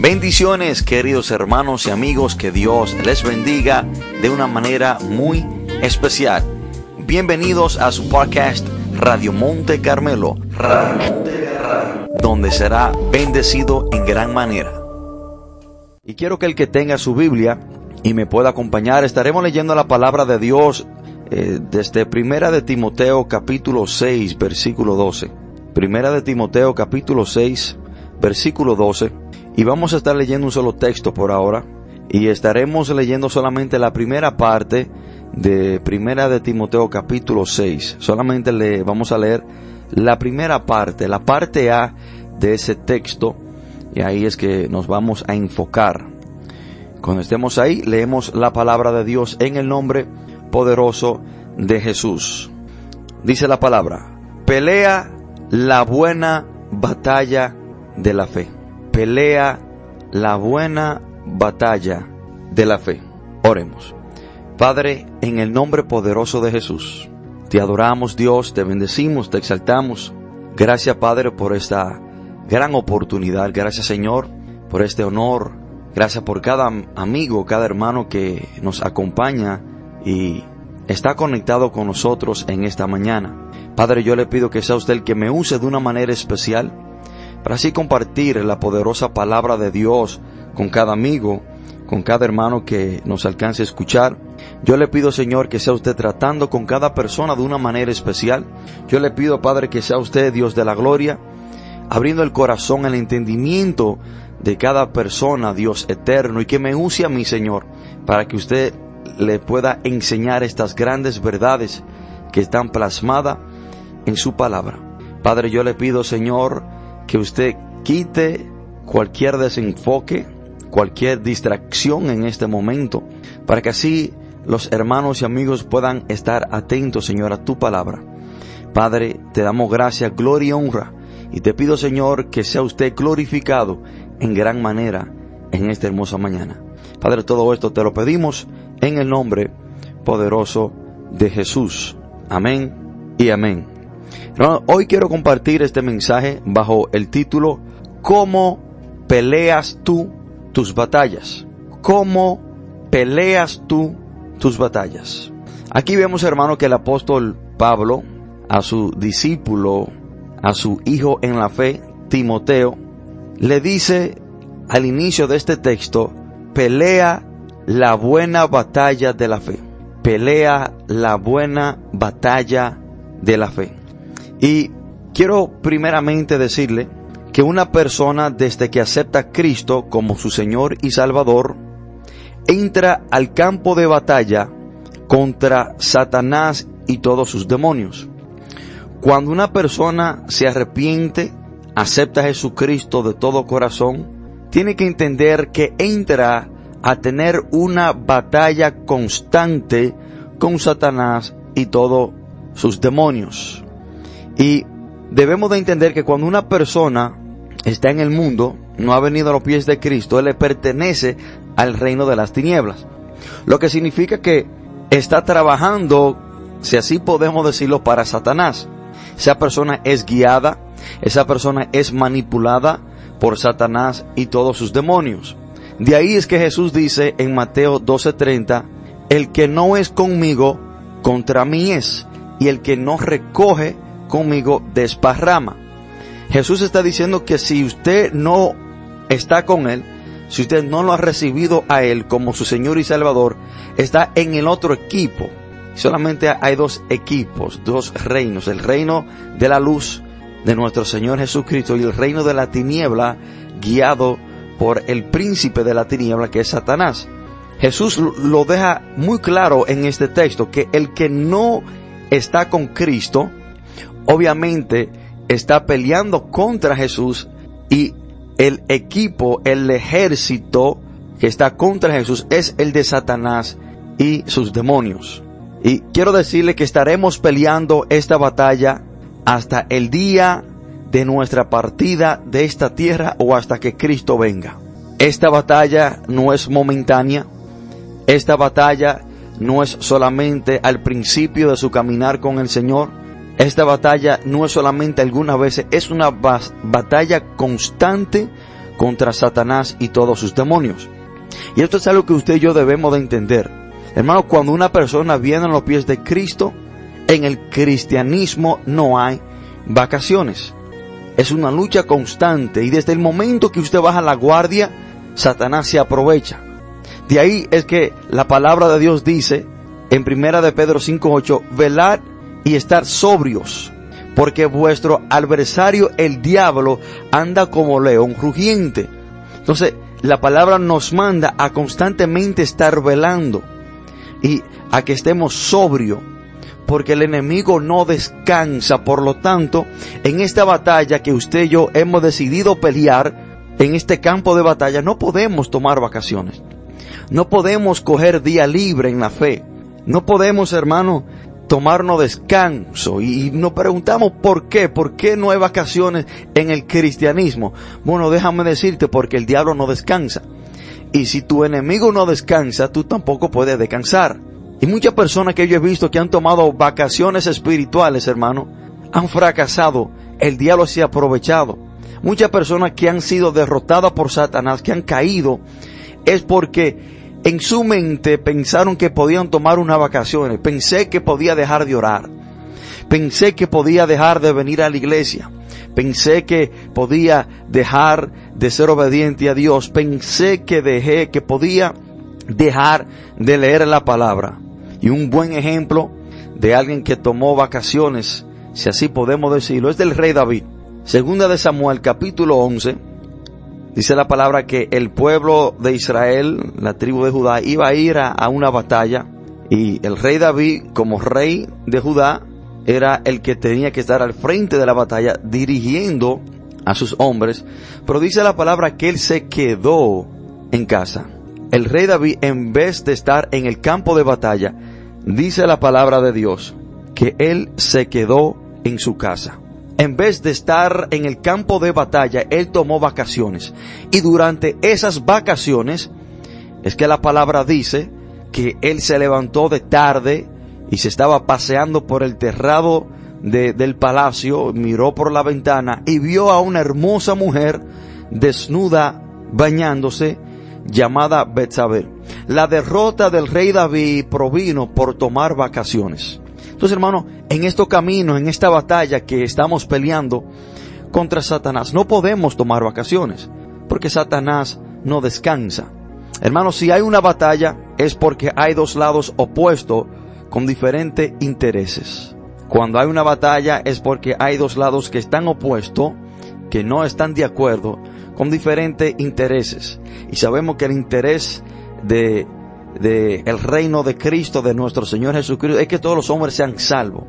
Bendiciones queridos hermanos y amigos, que Dios les bendiga de una manera muy especial. Bienvenidos a su podcast Radio Monte Carmelo, donde será bendecido en gran manera. Y quiero que el que tenga su Biblia y me pueda acompañar, estaremos leyendo la palabra de Dios eh, desde Primera de Timoteo capítulo 6 versículo 12. Primera de Timoteo capítulo 6 versículo 12. Y vamos a estar leyendo un solo texto por ahora. Y estaremos leyendo solamente la primera parte de Primera de Timoteo capítulo 6. Solamente le vamos a leer la primera parte, la parte A de ese texto. Y ahí es que nos vamos a enfocar. Cuando estemos ahí, leemos la palabra de Dios en el nombre poderoso de Jesús. Dice la palabra, pelea la buena batalla de la fe. Pelea la buena batalla de la fe. Oremos. Padre, en el nombre poderoso de Jesús, te adoramos Dios, te bendecimos, te exaltamos. Gracias Padre por esta gran oportunidad. Gracias Señor por este honor. Gracias por cada amigo, cada hermano que nos acompaña y está conectado con nosotros en esta mañana. Padre, yo le pido que sea usted el que me use de una manera especial para así compartir la poderosa palabra de Dios con cada amigo con cada hermano que nos alcance a escuchar. Yo le pido, Señor, que sea usted tratando con cada persona de una manera especial. Yo le pido, Padre, que sea usted Dios de la gloria, abriendo el corazón, el entendimiento de cada persona, Dios eterno, y que me use a mí, Señor, para que usted le pueda enseñar estas grandes verdades que están plasmadas en su palabra. Padre, yo le pido, Señor, que usted quite cualquier desenfoque, cualquier distracción en este momento, para que así los hermanos y amigos puedan estar atentos, Señor, a tu palabra. Padre, te damos gracias, gloria y honra, y te pido, Señor, que sea usted glorificado en gran manera en esta hermosa mañana. Padre, todo esto te lo pedimos en el nombre poderoso de Jesús. Amén y amén. Hoy quiero compartir este mensaje bajo el título ¿Cómo peleas tú tus batallas. ¿Cómo peleas tú tus batallas? Aquí vemos, hermano, que el apóstol Pablo a su discípulo, a su hijo en la fe, Timoteo, le dice al inicio de este texto, pelea la buena batalla de la fe. Pelea la buena batalla de la fe. Y quiero primeramente decirle que una persona desde que acepta a Cristo como su Señor y Salvador, entra al campo de batalla contra Satanás y todos sus demonios. Cuando una persona se arrepiente, acepta a Jesucristo de todo corazón, tiene que entender que entra a tener una batalla constante con Satanás y todos sus demonios. Y debemos de entender que cuando una persona está en el mundo, no ha venido a los pies de Cristo, Él le pertenece al reino de las tinieblas. Lo que significa que está trabajando, si así podemos decirlo, para Satanás. Esa persona es guiada, esa persona es manipulada por Satanás y todos sus demonios. De ahí es que Jesús dice en Mateo 12:30, el que no es conmigo, contra mí es, y el que no recoge conmigo, desparrama. Jesús está diciendo que si usted no está con Él, si usted no lo ha recibido a Él como su Señor y Salvador, está en el otro equipo. Solamente hay dos equipos, dos reinos, el reino de la luz de nuestro Señor Jesucristo y el reino de la tiniebla guiado por el príncipe de la tiniebla que es Satanás. Jesús lo deja muy claro en este texto que el que no está con Cristo, obviamente está peleando contra Jesús y el equipo, el ejército que está contra Jesús es el de Satanás y sus demonios. Y quiero decirle que estaremos peleando esta batalla hasta el día de nuestra partida de esta tierra o hasta que Cristo venga. Esta batalla no es momentánea. Esta batalla no es solamente al principio de su caminar con el Señor esta batalla no es solamente algunas veces, es una batalla constante contra Satanás y todos sus demonios. Y esto es algo que usted y yo debemos de entender. Hermano, cuando una persona viene a los pies de Cristo, en el cristianismo no hay vacaciones. Es una lucha constante y desde el momento que usted baja la guardia, Satanás se aprovecha. De ahí es que la palabra de Dios dice en primera de Pedro 5:8, velad y estar sobrios, porque vuestro adversario el diablo anda como león rugiente. Entonces, la palabra nos manda a constantemente estar velando y a que estemos sobrios, porque el enemigo no descansa. Por lo tanto, en esta batalla que usted y yo hemos decidido pelear, en este campo de batalla, no podemos tomar vacaciones. No podemos coger día libre en la fe. No podemos, hermano, tomarnos descanso. Y nos preguntamos por qué, por qué no hay vacaciones en el cristianismo. Bueno, déjame decirte, porque el diablo no descansa. Y si tu enemigo no descansa, tú tampoco puedes descansar. Y muchas personas que yo he visto que han tomado vacaciones espirituales, hermano, han fracasado. El diablo se ha aprovechado. Muchas personas que han sido derrotadas por Satanás, que han caído, es porque en su mente pensaron que podían tomar unas vacaciones. Pensé que podía dejar de orar. Pensé que podía dejar de venir a la iglesia. Pensé que podía dejar de ser obediente a Dios. Pensé que dejé, que podía dejar de leer la palabra. Y un buen ejemplo de alguien que tomó vacaciones, si así podemos decirlo, es del rey David. Segunda de Samuel capítulo 11, dice la palabra que el pueblo de Israel, la tribu de Judá, iba a ir a, una batalla y el rey David, como rey de Judá, era el que tenía que estar al frente de la batalla dirigiendo a sus hombres, pero dice la palabra que él se quedó en casa. El rey David, en vez de estar en el campo de batalla, dice la palabra de Dios que él se quedó en su casa. En vez de estar en el campo de batalla, él tomó vacaciones. Y durante esas vacaciones, es que la palabra dice que él se levantó de tarde y se estaba paseando por el terrado del palacio, miró por la ventana y vio a una hermosa mujer desnuda bañándose llamada Betsabé. La derrota del rey David provino por tomar vacaciones. Entonces, hermano, en estos caminos, en esta batalla que estamos peleando contra Satanás, no podemos tomar vacaciones, porque Satanás no descansa. Hermano, si hay una batalla es porque hay dos lados opuestos con diferentes intereses. Cuando hay una batalla es porque hay dos lados que están opuestos, que no están de acuerdo, con diferentes intereses. Y sabemos que el interés de de el reino de Cristo, de nuestro Señor Jesucristo, es que todos los hombres sean salvos.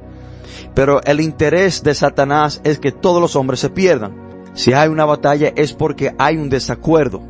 Pero el interés de Satanás es que todos los hombres se pierdan. Si hay una batalla es porque hay un desacuerdo.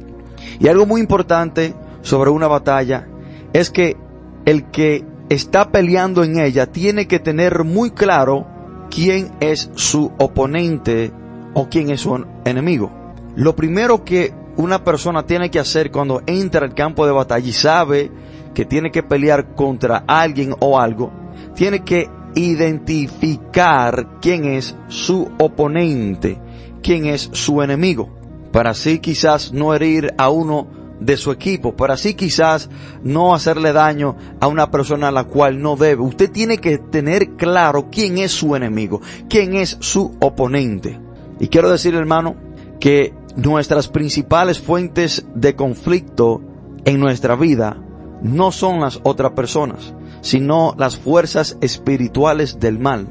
Y algo muy importante sobre una batalla es que el que está peleando en ella tiene que tener muy claro quién es su oponente o quién es su enemigo. Lo primero que una persona tiene que hacer cuando entra al campo de batalla y sabe que tiene que pelear contra alguien o algo, tiene que identificar quién es su oponente, quién es su enemigo, para así quizás no herir a uno de su equipo, para así quizás no hacerle daño a una persona a la cual no debe. Usted tiene que tener claro quién es su enemigo, quién es su oponente. Y quiero decir, hermano, que nuestras principales fuentes de conflicto en nuestra vida no son las otras personas, sino las fuerzas espirituales del mal.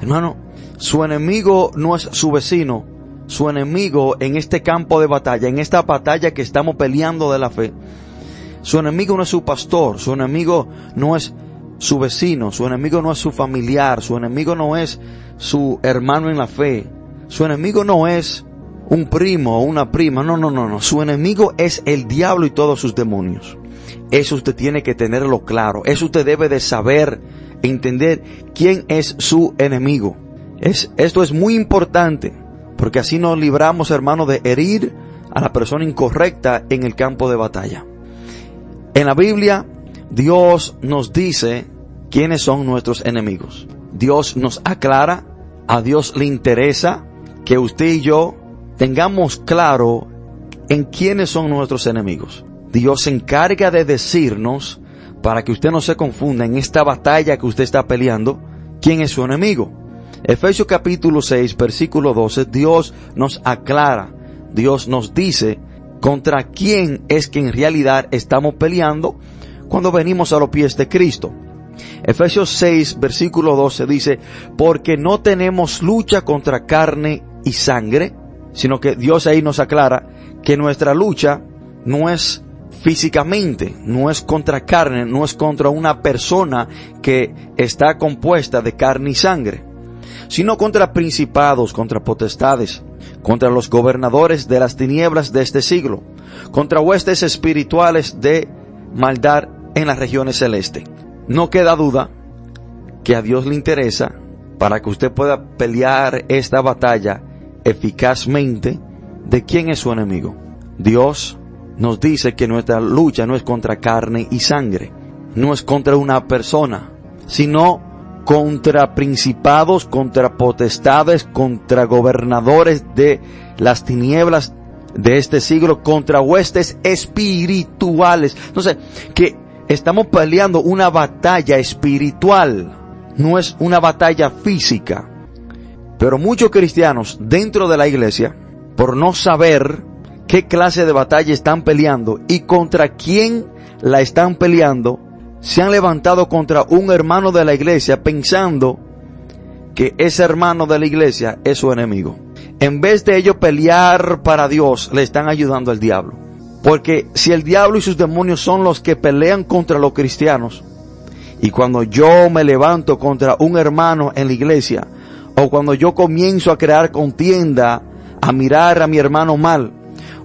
Hermano, su enemigo no es su vecino, su enemigo en este campo de batalla, en esta batalla que estamos peleando de la fe. Su enemigo no es su pastor, su enemigo no es su vecino, su enemigo no es su familiar, su enemigo no es su hermano en la fe, su enemigo no es un primo o una prima, no, no, no, no, su enemigo es el diablo y todos sus demonios. Eso usted tiene que tenerlo claro. Eso usted debe de saber, entender quién es su enemigo. Es, esto es muy importante, porque así nos libramos, hermano, de herir a la persona incorrecta en el campo de batalla. En la Biblia, Dios nos dice quiénes son nuestros enemigos. Dios nos aclara, a Dios le interesa que usted y yo tengamos claro en quiénes son nuestros enemigos. Dios se encarga de decirnos, para que usted no se confunda en esta batalla que usted está peleando, quién es su enemigo. Efesios capítulo 6, versículo 12, Dios nos aclara, Dios nos dice contra quién es que en realidad estamos peleando cuando venimos a los pies de Cristo. Efesios 6, versículo 12 dice, porque no tenemos lucha contra carne y sangre, sino que Dios ahí nos aclara que nuestra lucha no es físicamente, no es contra carne, no es contra una persona que está compuesta de carne y sangre, sino contra principados, contra potestades, contra los gobernadores de las tinieblas de este siglo, contra huestes espirituales de maldad en las regiones celestes. No queda duda que a Dios le interesa para que usted pueda pelear esta batalla eficazmente de quién es su enemigo. Dios nos dice que nuestra lucha no es contra carne y sangre, no es contra una persona, sino contra principados, contra potestades, contra gobernadores de las tinieblas de este siglo, contra huestes espirituales. Entonces, que estamos peleando una batalla espiritual, no es una batalla física. Pero muchos cristianos dentro de la iglesia, por no saber qué clase de batalla están peleando y contra quién la están peleando, se han levantado contra un hermano de la iglesia pensando que ese hermano de la iglesia es su enemigo. En vez de ellos pelear para Dios, le están ayudando al diablo. Porque si el diablo y sus demonios son los que pelean contra los cristianos, y cuando yo me levanto contra un hermano en la iglesia, o cuando yo comienzo a crear contienda, a mirar a mi hermano mal,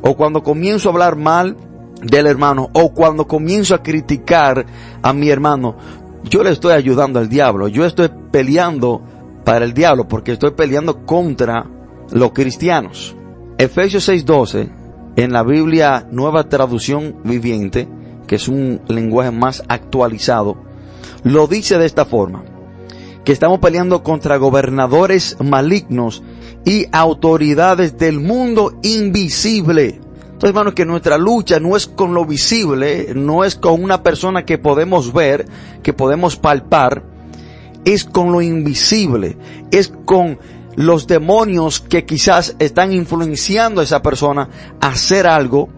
o cuando comienzo a hablar mal del hermano. O cuando comienzo a criticar a mi hermano, yo le estoy ayudando al diablo, yo estoy peleando para el diablo porque estoy peleando contra los cristianos. Efesios 6:12 en la Biblia Nueva Traducción Viviente, que es un lenguaje más actualizado, lo dice de esta forma, que estamos peleando contra gobernadores malignos y autoridades del mundo invisible entonces, hermanos, que nuestra lucha no es con lo visible, no es con una persona que podemos ver, que podemos palpar, es con lo invisible, es con los demonios que quizás están influenciando a esa persona a hacer algo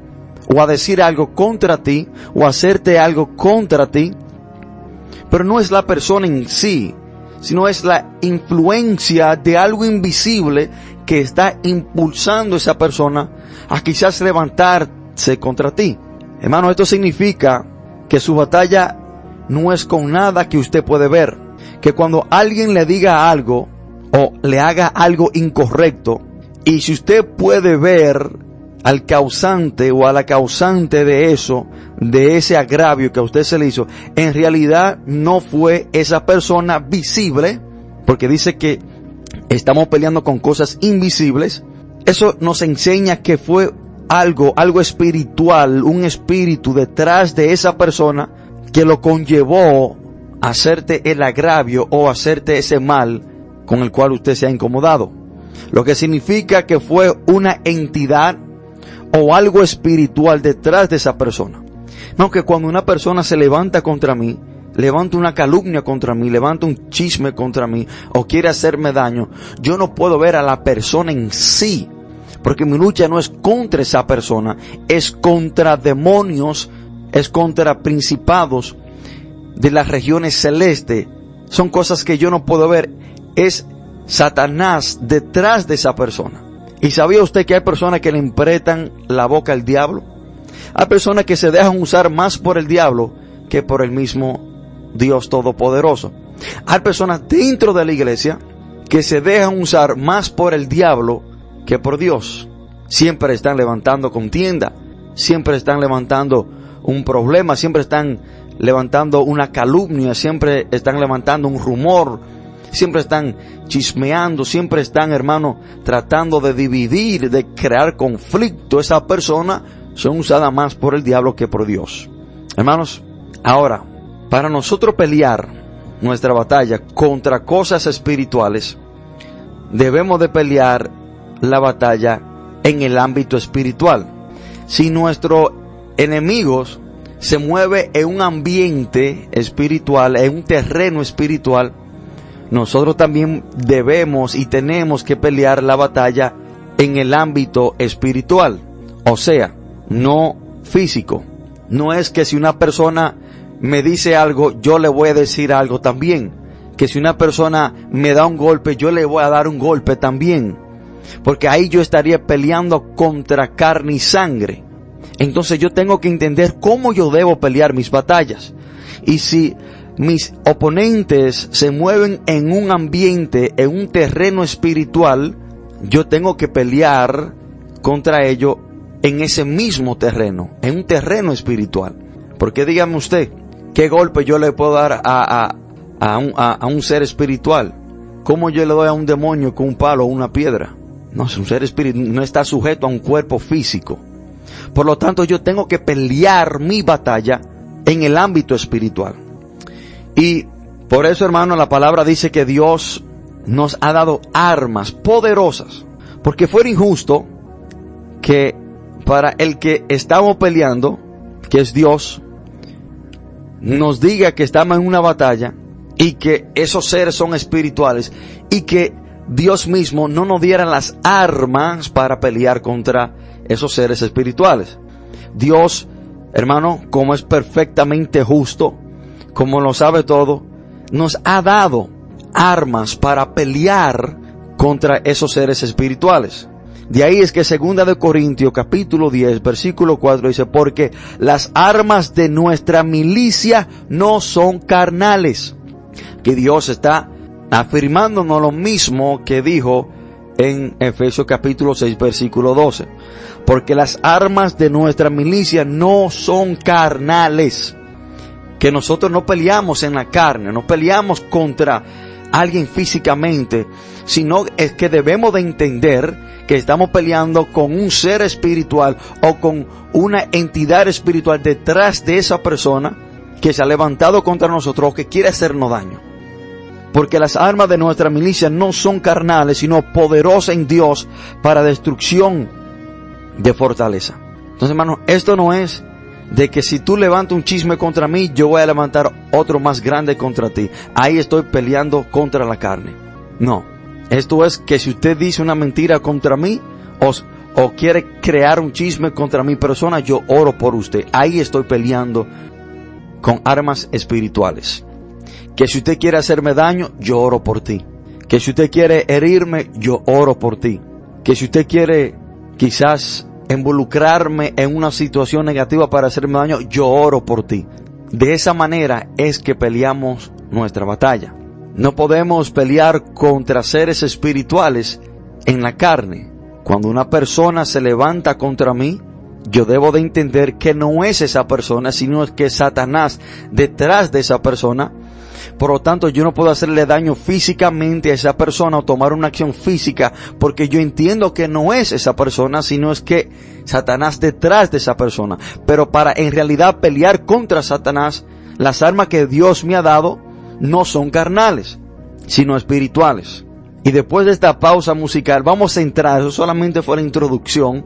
o a decir algo contra ti o hacerte algo contra ti. Pero no es la persona en sí, sino es la influencia de algo invisible que está impulsando a esa persona a quizás levantarse contra ti. Hermano, esto significa que su batalla no es con nada que usted puede ver. Que cuando alguien le diga algo o le haga algo incorrecto, y si usted puede ver al causante o a la causante de eso, de ese agravio que a usted se le hizo, en realidad no fue esa persona visible, porque dice que estamos peleando con cosas invisibles, eso nos enseña que fue algo, algo espiritual, un espíritu detrás de esa persona que lo conllevó a hacerte el agravio o hacerte ese mal con el cual usted se ha incomodado. Lo que significa que fue una entidad o algo espiritual detrás de esa persona. No que cuando una persona se levanta contra mí, levanta una calumnia contra mí, levanta un chisme contra mí o quiere hacerme daño, yo no puedo ver a la persona en sí, porque mi lucha no es contra esa persona, es contra demonios, es contra principados de las regiones celestes. Son cosas que yo no puedo ver. Es Satanás detrás de esa persona. ¿Y sabía usted que hay personas que le impretan la boca al diablo? Hay personas que se dejan usar más por el diablo que por el mismo Dios Todopoderoso. Hay personas dentro de la iglesia que se dejan usar más por el diablo que por Dios. Siempre están levantando contienda, siempre están levantando un problema, siempre están levantando una calumnia, siempre están levantando un rumor, siempre están chismeando, siempre están, hermano, tratando de dividir, de crear conflicto. Esa persona son usadas más por el diablo que por Dios. Hermanos, ahora, para nosotros pelear nuestra batalla contra cosas espirituales, debemos de pelear la batalla en el ámbito espiritual. si nuestros enemigos se mueve en un ambiente espiritual, en un terreno espiritual, nosotros también debemos y tenemos que pelear la batalla en el ámbito espiritual. O sea, no físico. No es que si una persona me dice algo, yo le voy a decir algo también. Que si una persona me da un golpe, yo le voy a dar un golpe también. Porque ahí yo estaría peleando contra carne y sangre. Entonces yo tengo que entender cómo yo debo pelear mis batallas. Y si mis oponentes se mueven en un ambiente, en un terreno espiritual, yo tengo que pelear contra ello en ese mismo terreno, en un terreno espiritual. Porque dígame usted, ¿qué golpe yo le puedo dar a, a, un, a, un, ser espiritual? ¿Cómo yo le doy a un demonio con un palo o una piedra? No, es un ser espiritual, no está sujeto a un cuerpo físico. Por lo tanto, yo tengo que pelear mi batalla en el ámbito espiritual. Y por eso, hermano, la palabra dice que Dios nos ha dado armas poderosas. Porque fuera injusto que para el que estamos peleando, que es Dios, nos diga que estamos en una batalla y que esos seres son espirituales y que Dios mismo no nos diera las armas para pelear contra esos seres espirituales. Dios, hermano, como es perfectamente justo, como lo sabe todo, nos ha dado armas para pelear contra esos seres espirituales. De ahí es que segunda de Corintios capítulo 10 versículo 4 dice, porque las armas de nuestra milicia no son carnales. Que Dios está afirmándonos lo mismo que dijo en Efesios capítulo 6 versículo 12. Porque las armas de nuestra milicia no son carnales. Que nosotros no peleamos en la carne, no peleamos contra alguien físicamente, sino es que debemos de entender que estamos peleando con un ser espiritual o con una entidad espiritual detrás de esa persona que se ha levantado contra nosotros o que quiere hacernos daño. Porque las armas de nuestra milicia no son carnales, sino poderosas en Dios para destrucción de fortaleza. Entonces, hermano, esto no es de que si tú levantas un chisme contra mí, yo voy a levantar otro más grande contra ti. Ahí estoy peleando contra la carne. No. Esto es que si usted dice una mentira contra mí o, o quiere crear un chisme contra mi persona, yo oro por usted. Ahí estoy peleando con armas espirituales. Que si usted quiere hacerme daño, yo oro por ti. Que si usted quiere herirme, yo oro por ti. Que si usted quiere quizás involucrarme en una situación negativa para hacerme daño, yo oro por ti. De esa manera es que peleamos nuestra batalla. No podemos pelear contra seres espirituales en la carne. Cuando una persona se levanta contra mí, yo debo de entender que no es esa persona, sino es que Satanás detrás de esa persona por lo tanto, yo no puedo hacerle daño físicamente a esa persona o tomar una acción física porque yo entiendo que no es esa persona, sino es que Satanás detrás de esa persona. Pero para en realidad pelear contra Satanás, las armas que Dios me ha dado no son carnales, sino espirituales. Y después de esta pausa musical, vamos a entrar, eso solamente fue la introducción,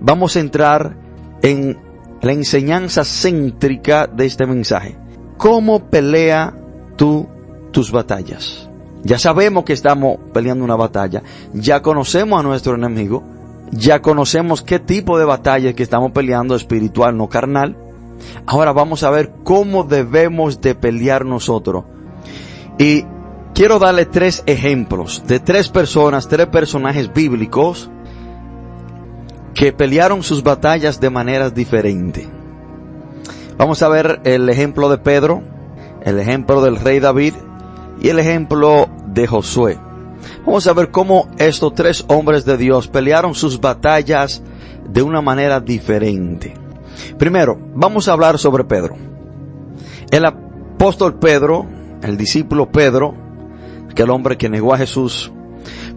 vamos a entrar en la enseñanza céntrica de este mensaje. ¿Cómo pelea tú tus batallas. Ya sabemos que estamos peleando una batalla, ya conocemos a nuestro enemigo, ya conocemos qué tipo de batalla que estamos peleando espiritual, no carnal. Ahora vamos a ver cómo debemos de pelear nosotros. Y quiero darle tres ejemplos de tres personas, tres personajes bíblicos que pelearon sus batallas de maneras diferentes. Vamos a ver el ejemplo de Pedro, el ejemplo del rey David y el ejemplo de Josué. Vamos a ver cómo estos tres hombres de Dios pelearon sus batallas de una manera diferente. Primero, vamos a hablar sobre Pedro. El apóstol Pedro, el discípulo Pedro, el hombre que negó a Jesús,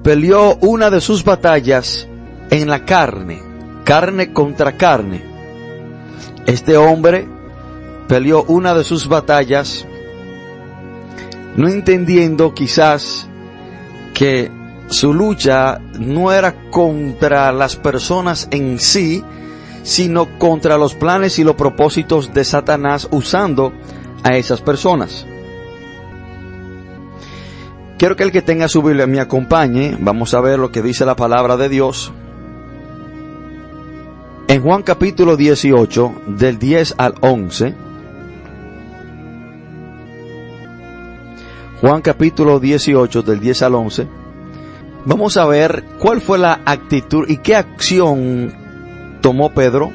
peleó una de sus batallas en la carne, carne contra carne. Este hombre peleó una de sus batallas no entendiendo quizás que su lucha no era contra las personas en sí, sino contra los planes y los propósitos de Satanás usando a esas personas. Quiero que el que tenga su Biblia me acompañe. Vamos a ver lo que dice la palabra de Dios. En Juan capítulo 18, del 10 al 11. Juan capítulo 18, del 10 al 11. Vamos a ver cuál fue la actitud y qué acción tomó Pedro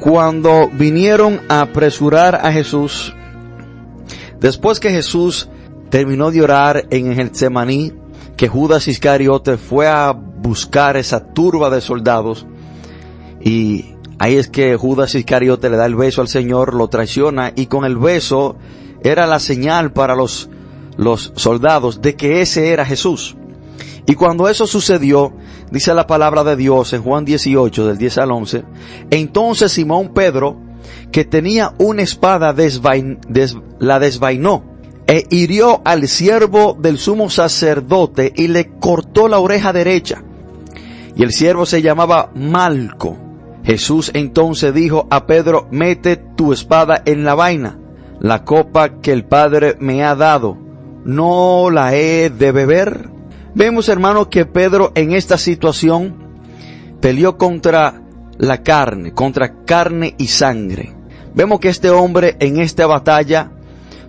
cuando vinieron a apresurar a Jesús. Después que Jesús terminó de orar en el Getsemaní, que Judas Iscariote fue a buscar esa turba de soldados y ahí es que Judas Iscariote le da el beso al Señor, lo traiciona y con el beso era la señal para los, los soldados de que ese era Jesús. Y cuando eso sucedió, dice la palabra de Dios en Juan 18, del 10 al 11, entonces Simón Pedro, que tenía una espada, la desvainó e hirió al siervo del sumo sacerdote y le cortó la oreja derecha. Y el siervo se llamaba Malco. Jesús entonces dijo a Pedro, mete tu espada en la vaina. La copa que el Padre me ha dado, ¿no la he de beber? Vemos hermanos que Pedro en esta situación peleó contra la carne, contra carne y sangre. Vemos que este hombre en esta batalla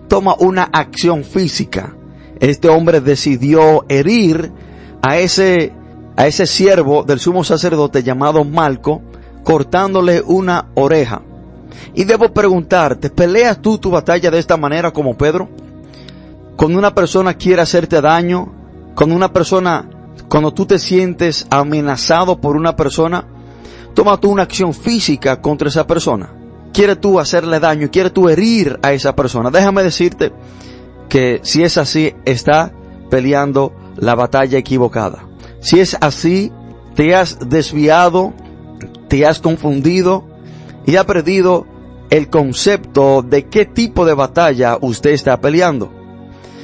toma una acción física. Este hombre decidió herir a ese, a ese siervo del sumo sacerdote llamado Malco, cortándole una oreja. Y debo preguntarte, ¿peleas tú tu batalla de esta manera como Pedro? Cuando una persona quiere hacerte daño, cuando una persona, cuando tú te sientes amenazado por una persona, toma tú una acción física contra esa persona quieres tú hacerle daño, quieres tú herir a esa persona, déjame decirte que si es así, está peleando la batalla equivocada. Si es así, te has desviado, te has confundido y ha perdido el concepto de qué tipo de batalla usted está peleando.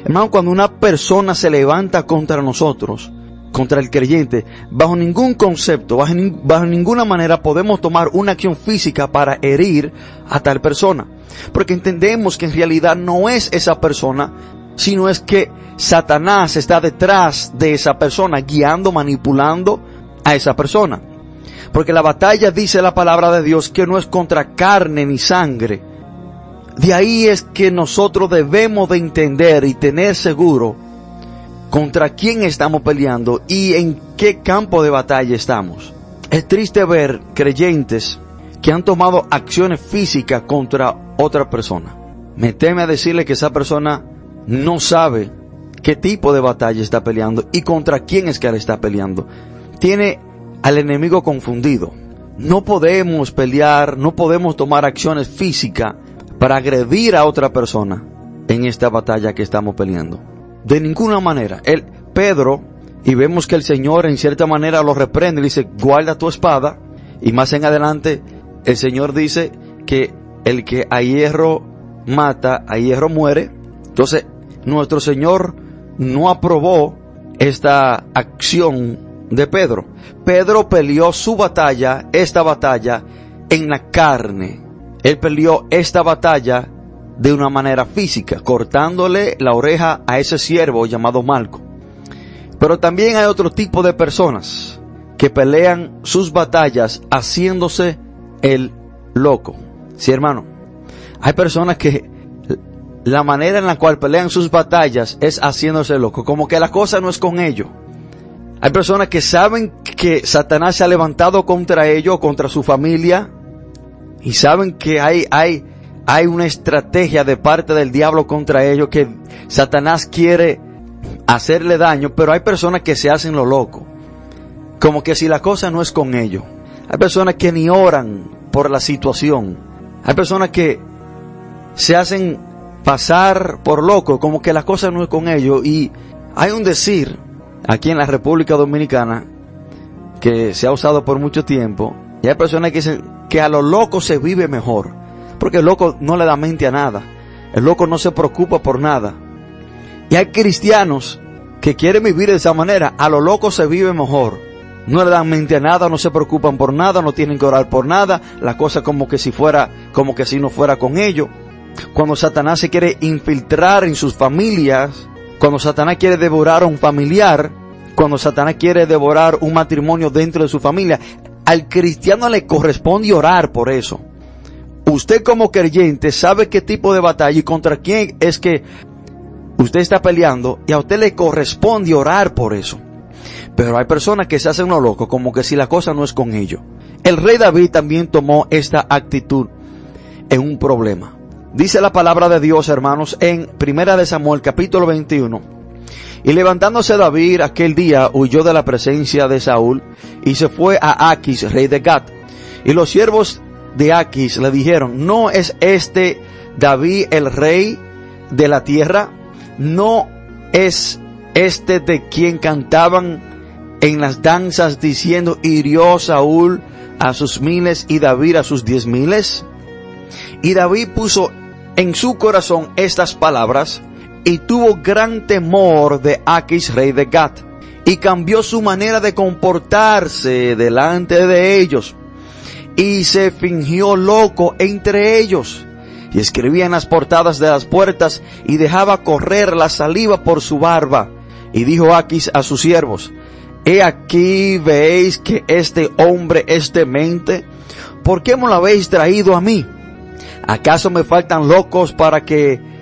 Hermano, cuando una persona se levanta contra nosotros, contra el creyente, bajo ningún concepto, bajo, bajo, ninguna manera podemos tomar una acción física para herir a tal persona. Porque entendemos que en realidad no es esa persona, sino es que Satanás está detrás de esa persona, guiando, manipulando a esa persona. Porque la batalla dice la palabra de Dios que no es contra carne ni sangre. De ahí es que nosotros debemos de entender y tener seguro contra quién estamos peleando y en qué campo de batalla estamos. Es triste ver creyentes que han tomado acciones físicas contra otra persona. Me teme a decirle que esa persona no sabe qué tipo de batalla está peleando y contra quién es que le está peleando. Tiene al enemigo confundido. No podemos pelear, no podemos tomar acciones físicas para agredir a otra persona en esta batalla que estamos peleando. De ninguna manera. El Pedro, y vemos que el Señor en cierta manera lo reprende, le dice, guarda tu espada. Y más en adelante, el Señor dice que el que a hierro mata, a hierro muere. Entonces, nuestro Señor no aprobó esta acción de Pedro. Pedro peleó su batalla, esta batalla, en la carne. Él peleó esta batalla de una manera física, cortándole la oreja a ese siervo llamado Malco. Pero también hay otro tipo de personas que pelean sus batallas haciéndose el loco. Sí, hermano. Hay personas que la manera en la cual pelean sus batallas es haciéndose loco, como que la cosa no es con ellos. Hay personas que saben que Satanás se ha levantado contra ellos, contra su familia, y saben que hay, hay, hay una estrategia de parte del diablo contra ellos que Satanás quiere hacerle daño, pero hay personas que se hacen lo loco. Como que si la cosa no es con ellos. Hay personas que ni oran por la situación. Hay personas que se hacen pasar por loco, como que la cosa no es con ellos. Y hay un decir aquí en la República Dominicana que se ha usado por mucho tiempo. Y hay personas que dicen que a los locos se vive mejor. Porque el loco no le da mente a nada. El loco no se preocupa por nada. Y hay cristianos que quieren vivir de esa manera. A lo loco se vive mejor. no le dan mente a nada, no se preocupan por nada, no tienen que orar por nada, la cosa como que si fuera, como que si no fuera con ellos. Cuando Satanás se quiere infiltrar en sus familias, cuando Satanás quiere devorar a un familiar, cuando Satanás quiere devorar un matrimonio dentro de su familia, al cristiano le corresponde orar por eso. Usted como creyente sabe qué tipo de batalla y contra quién es que usted está peleando y a usted le corresponde orar por eso. Pero hay personas que se hacen uno loco, como que si la cosa no es con ellos. El rey David también tomó esta actitud en un problema. Dice la palabra de Dios, hermanos, en Primera de Samuel, capítulo 21. Y levantándose David aquel día huyó de la presencia de Saúl y se fue a Aquis, rey de Gat. Y los siervos de Aquis le dijeron, ¿no es este David el rey de la tierra? ¿No es este de quien cantaban en las danzas diciendo hirió Saúl a sus miles y David a sus diez miles? Y David puso en su corazón estas palabras y tuvo gran temor de Aquis, rey de Gat, y cambió su manera de comportarse delante de ellos, y se fingió loco entre ellos, y escribía en las portadas de las puertas, y dejaba correr la saliva por su barba, y dijo Aquis a sus siervos, He aquí veis que este hombre es demente. ¿Por qué me lo habéis traído a mí? ¿Acaso me faltan locos para que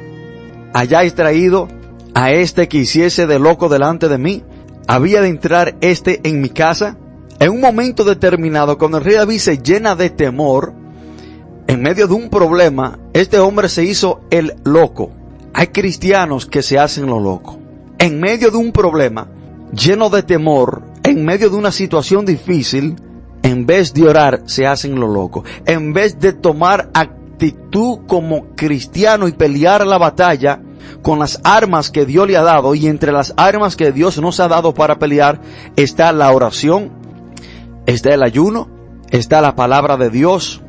hayáis traído a este que hiciese de loco delante de mí? ¿Había de entrar este en mi casa? En un momento determinado, cuando el rey David se llena de temor, en medio de un problema, este hombre se hizo el loco. Hay cristianos que se hacen lo loco. En medio de un problema, lleno de temor, en medio de una situación difícil, en vez de orar, se hacen lo loco. En vez de tomar actitud como cristiano y pelear la batalla con las armas que Dios le ha dado, y entre las armas que Dios nos ha dado para pelear está la oración, está el ayuno, está la palabra de Dios,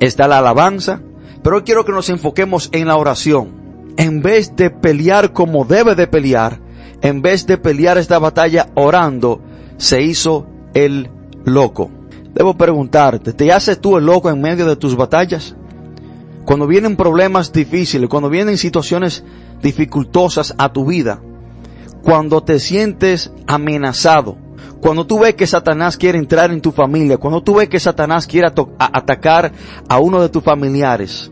está la alabanza, pero quiero que nos enfoquemos en la oración. En vez de pelear como debe de pelear, en vez de pelear esta batalla orando, se hizo el loco. Debo preguntarte, ¿te haces tú el loco en medio de tus batallas? Cuando vienen problemas difíciles, cuando vienen situaciones dificultosas a tu vida, cuando te sientes amenazado, cuando tú ves que Satanás quiere entrar en tu familia, cuando tú ves que Satanás quiere atacar a uno de tus familiares,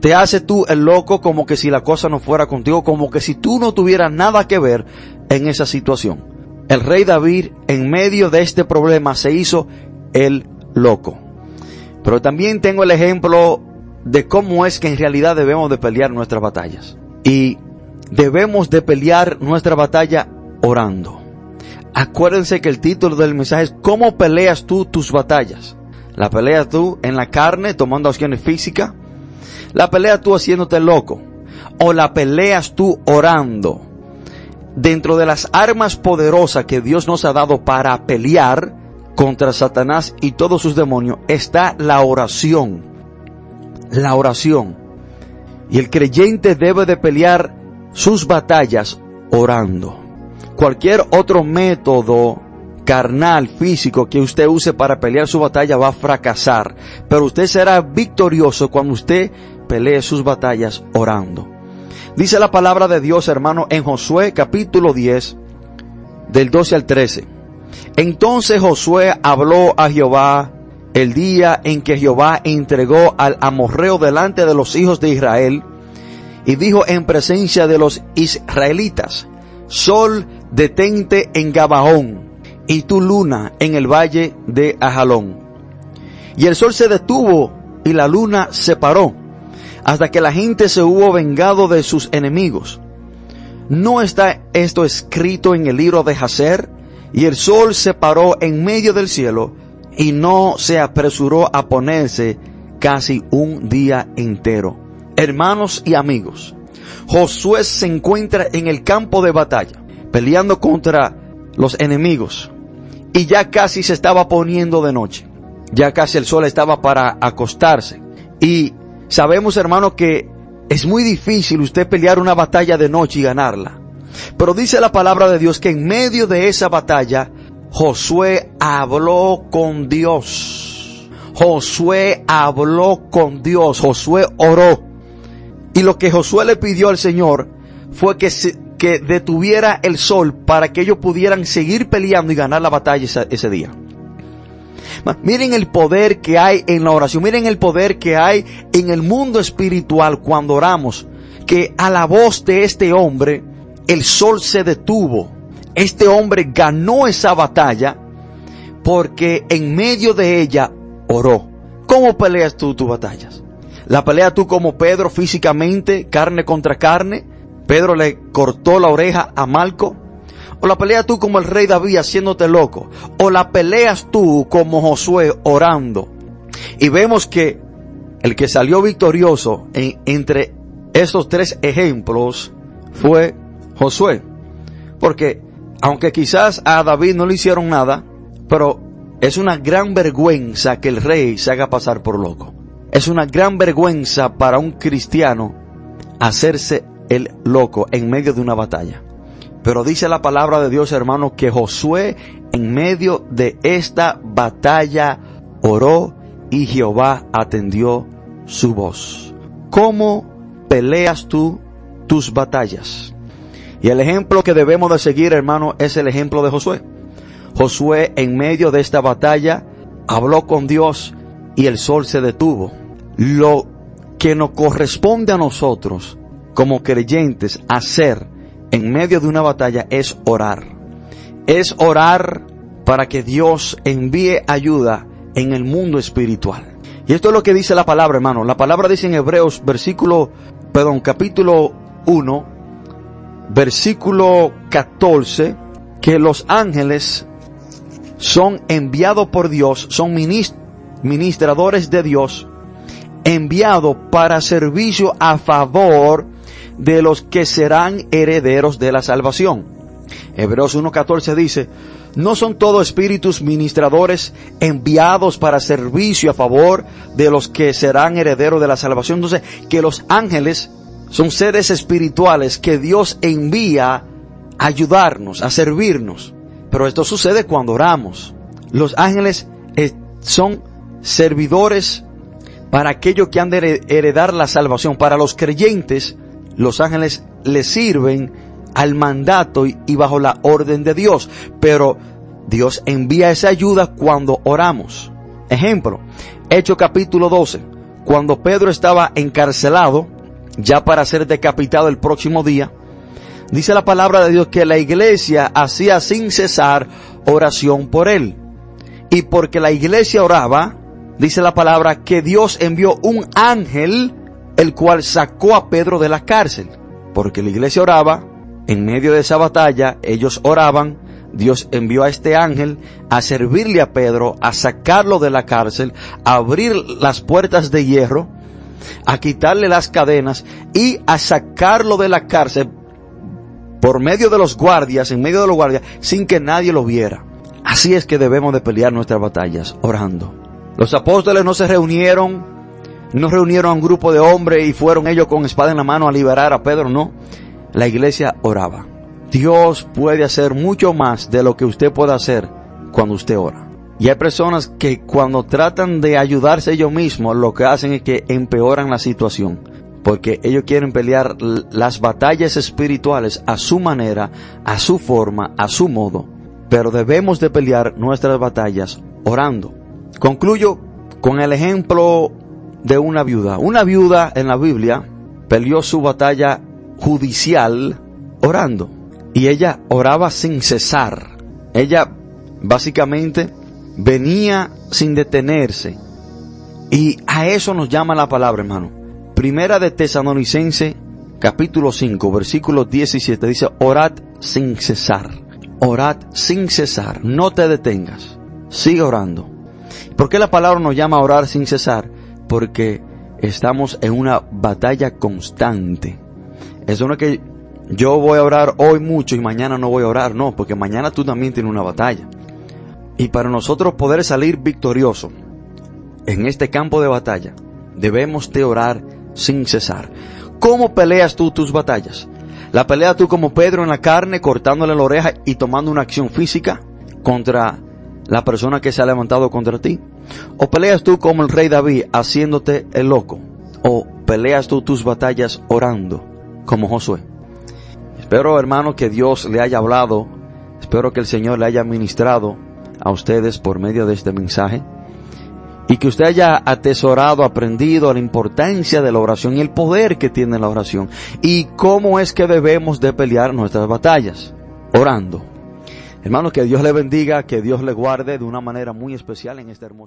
te hace tú el loco como que si la cosa no fuera contigo, como que si tú no tuvieras nada que ver en esa situación. El rey David en medio de este problema se hizo el loco. Pero también tengo el ejemplo de cómo es que en realidad debemos de pelear nuestras batallas. Y debemos de pelear nuestra batalla orando. Acuérdense que el título del mensaje es ¿Cómo peleas tú tus batallas? La peleas tú en la carne tomando acciones físicas la peleas tú haciéndote loco. O la peleas tú orando. Dentro de las armas poderosas que Dios nos ha dado para pelear contra Satanás y todos sus demonios está la oración. La oración. Y el creyente debe de pelear sus batallas orando. Cualquier otro método carnal, físico que usted use para pelear su batalla va a fracasar. Pero usted será victorioso cuando usted pelee sus batallas orando. Dice la palabra de Dios, hermano, en Josué capítulo 10, del 12 al 13. Entonces Josué habló a Jehová el día en que Jehová entregó al amorreo delante de los hijos de Israel y dijo en presencia de los israelitas, Sol detente en Gabaón y tu luna en el valle de Ajalón. Y el sol se detuvo y la luna se paró hasta que la gente se hubo vengado de sus enemigos. ¿No está esto escrito en el libro de Jacer? Y el sol se paró en medio del cielo y no se apresuró a ponerse casi un día entero. Hermanos y amigos, Josué se encuentra en el campo de batalla, peleando contra los enemigos, y ya casi se estaba poniendo de noche. Ya casi el sol estaba para acostarse. Y Sabemos, hermano, que es muy difícil usted pelear una batalla de noche y ganarla. Pero dice la palabra de Dios que en medio de esa batalla, Josué habló con Dios. Josué habló con Dios. Josué oró. Y lo que Josué le pidió al Señor fue que, que detuviera el sol para que ellos pudieran seguir peleando y ganar la batalla ese día. Miren el poder que hay en la oración. Miren el poder que hay en el mundo espiritual cuando oramos. Que a la voz de este hombre, el sol se detuvo. Este hombre ganó esa batalla porque en medio de ella oró. ¿Cómo peleas tú tus batallas? ¿La peleas tú como Pedro físicamente, carne contra carne? Pedro le cortó la oreja a Malco. O la peleas tú como el rey David haciéndote loco. O la peleas tú como Josué orando. Y vemos que el que salió victorioso entre esos tres ejemplos fue Josué. Porque aunque quizás a David no le hicieron nada, pero es una gran vergüenza que el rey se haga pasar por loco. Es una gran vergüenza para un cristiano hacerse el loco en medio de una batalla. Pero dice la palabra de Dios, hermano, que Josué en medio de esta batalla oró y Jehová atendió su voz. ¿Cómo peleas tú tus batallas? Y el ejemplo que debemos de seguir, hermano, es el ejemplo de Josué. Josué en medio de esta batalla habló con Dios y el sol se detuvo. Lo que nos corresponde a nosotros como creyentes hacer en medio de una batalla es orar. Es orar para que Dios envíe ayuda en el mundo espiritual. Y esto es lo que dice la palabra, hermano. La palabra dice en Hebreos, versículo, perdón, capítulo 1, versículo 14, que los ángeles son enviados por Dios, son ministradores de Dios, enviados para servicio a favor de los que serán herederos de la salvación. Hebreos 1.14 dice, no son todos espíritus ministradores enviados para servicio a favor de los que serán herederos de la salvación. Entonces, que los ángeles son seres espirituales que Dios envía a ayudarnos, a servirnos. Pero esto sucede cuando oramos. Los ángeles eh, son servidores para aquellos que han de heredar la salvación. Para los creyentes, los ángeles le sirven al mandato y, bajo la orden de Dios. Pero Dios envía esa ayuda cuando oramos. Ejemplo, Hecho capítulo 12. Cuando Pedro estaba encarcelado, ya para ser decapitado el próximo día, dice la palabra de Dios que la iglesia hacía sin cesar oración por él. Y porque la iglesia oraba, dice la palabra que Dios envió un ángel el cual sacó a Pedro de la cárcel, porque la iglesia oraba, en medio de esa batalla, ellos oraban, Dios envió a este ángel a servirle a Pedro, a sacarlo de la cárcel, a abrir las puertas de hierro, a quitarle las cadenas y a sacarlo de la cárcel por medio de los guardias, en medio de los guardias, sin que nadie lo viera. Así es que debemos de pelear nuestras batallas, orando. Los apóstoles no se reunieron no reunieron a un grupo de hombres y fueron ellos con espada en la mano a liberar a Pedro, no. La iglesia oraba. Dios puede hacer mucho más de lo que usted puede hacer cuando usted ora. Y hay personas que cuando tratan de ayudarse ellos mismos, lo que hacen es que empeoran la situación. Porque ellos quieren pelear las batallas espirituales a su manera, a su forma, a su modo. Pero debemos de pelear nuestras batallas orando. Concluyo con el ejemplo de una viuda. Una viuda en la Biblia peleó su batalla judicial orando. Y ella oraba sin cesar. Ella básicamente venía sin detenerse. Y a eso nos llama la palabra, hermano. Primera de Tesalonicense, capítulo 5, versículo 17, dice, orad sin cesar. Orad sin cesar. No te detengas. Sigue orando. ¿Por qué la palabra nos llama a orar sin cesar? porque estamos en una batalla constante. Eso no es que yo voy a orar hoy mucho y mañana no voy a orar, no, porque mañana tú también tienes una batalla. Y para nosotros poder salir victorioso en este campo de batalla, debemos de orar sin cesar. ¿Cómo peleas tú tus batallas? ¿La peleas tú como Pedro en la carne, cortándole la oreja y tomando una acción física contra la persona que se ha levantado contra ti? ¿O peleas tú como el rey David haciéndote el loco? ¿O peleas tú tus batallas orando como Josué? Espero hermano que Dios le haya hablado, espero que el Señor le haya ministrado a ustedes por medio de este mensaje y que usted haya atesorado, aprendido la importancia de la oración y el poder que tiene la oración y cómo es que debemos de pelear nuestras batallas, orando. Hermano, que Dios le bendiga, que Dios le guarde de una manera muy especial en este hermoso